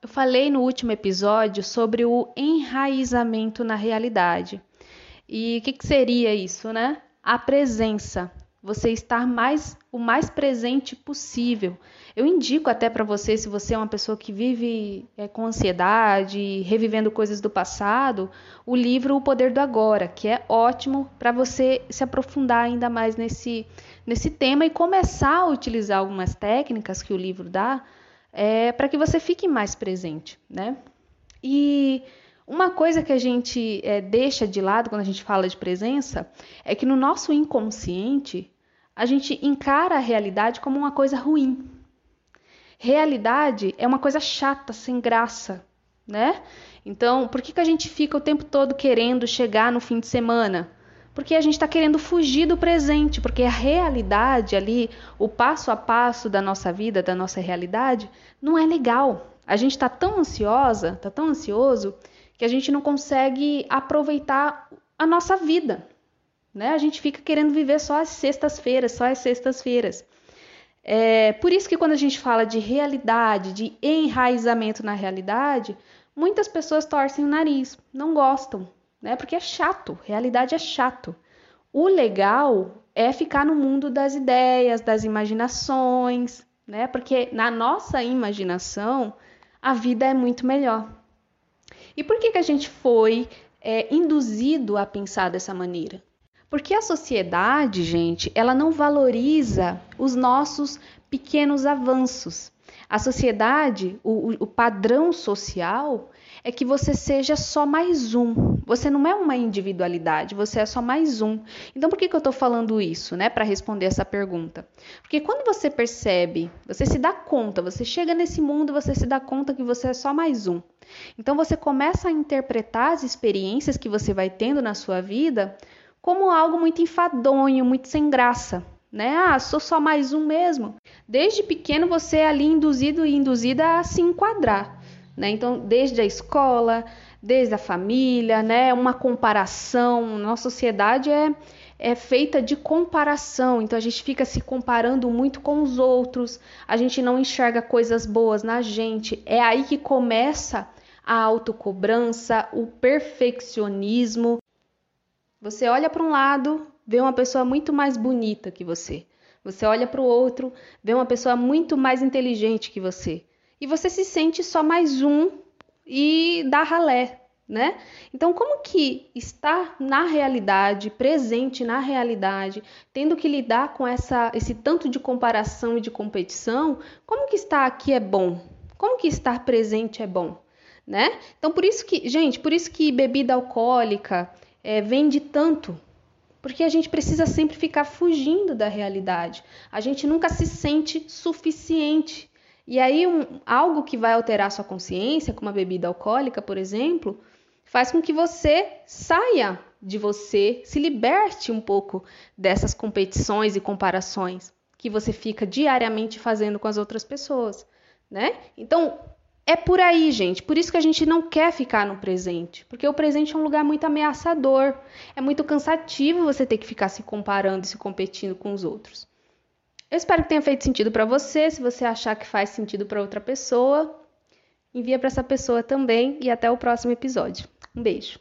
Eu falei no último episódio sobre o enraizamento na realidade. E o que, que seria isso, né? A presença você estar mais o mais presente possível. Eu indico até para você, se você é uma pessoa que vive é, com ansiedade, revivendo coisas do passado, o livro O Poder do Agora, que é ótimo para você se aprofundar ainda mais nesse, nesse tema e começar a utilizar algumas técnicas que o livro dá é, para que você fique mais presente, né? E uma coisa que a gente é, deixa de lado quando a gente fala de presença é que no nosso inconsciente a gente encara a realidade como uma coisa ruim. Realidade é uma coisa chata, sem graça, né? Então, por que, que a gente fica o tempo todo querendo chegar no fim de semana? Porque a gente está querendo fugir do presente, porque a realidade ali, o passo a passo da nossa vida, da nossa realidade, não é legal. A gente está tão ansiosa, está tão ansioso, que a gente não consegue aproveitar a nossa vida. Né? A gente fica querendo viver só as sextas-feiras, só as sextas-feiras. É, por isso que quando a gente fala de realidade, de enraizamento na realidade, muitas pessoas torcem o nariz, não gostam, né? Porque é chato, realidade é chato. O legal é ficar no mundo das ideias, das imaginações, né? Porque na nossa imaginação a vida é muito melhor. E por que, que a gente foi é, induzido a pensar dessa maneira? Porque a sociedade, gente, ela não valoriza os nossos pequenos avanços. A sociedade, o, o, padrão social é que você seja só mais um. Você não é uma individualidade, você é só mais um. Então, por que, que eu estou falando isso, né? Para responder essa pergunta. Porque quando você percebe, você se dá conta, você chega nesse mundo, você se dá conta que você é só mais um. Então, você começa a interpretar as experiências que você vai tendo na sua vida como algo muito enfadonho, muito sem graça. Né? Ah, sou só mais um mesmo. Desde pequeno você é ali induzido e induzida a se enquadrar. Né? Então, desde a escola, desde a família, né? uma comparação. Nossa sociedade é, é feita de comparação, então a gente fica se comparando muito com os outros, a gente não enxerga coisas boas na gente. É aí que começa a autocobrança, o perfeccionismo. Você olha para um lado, vê uma pessoa muito mais bonita que você. Você olha para o outro, vê uma pessoa muito mais inteligente que você. E você se sente só mais um e dá ralé, né? Então, como que estar na realidade, presente na realidade, tendo que lidar com essa, esse tanto de comparação e de competição, como que estar aqui é bom? Como que estar presente é bom, né? Então, por isso que, gente, por isso que bebida alcoólica, é, vende tanto? Porque a gente precisa sempre ficar fugindo da realidade. A gente nunca se sente suficiente. E aí, um, algo que vai alterar sua consciência, como a bebida alcoólica, por exemplo, faz com que você saia de você, se liberte um pouco dessas competições e comparações que você fica diariamente fazendo com as outras pessoas, né? Então, é por aí, gente. Por isso que a gente não quer ficar no presente, porque o presente é um lugar muito ameaçador. É muito cansativo você ter que ficar se comparando e se competindo com os outros. Eu espero que tenha feito sentido para você. Se você achar que faz sentido para outra pessoa, envia para essa pessoa também e até o próximo episódio. Um beijo.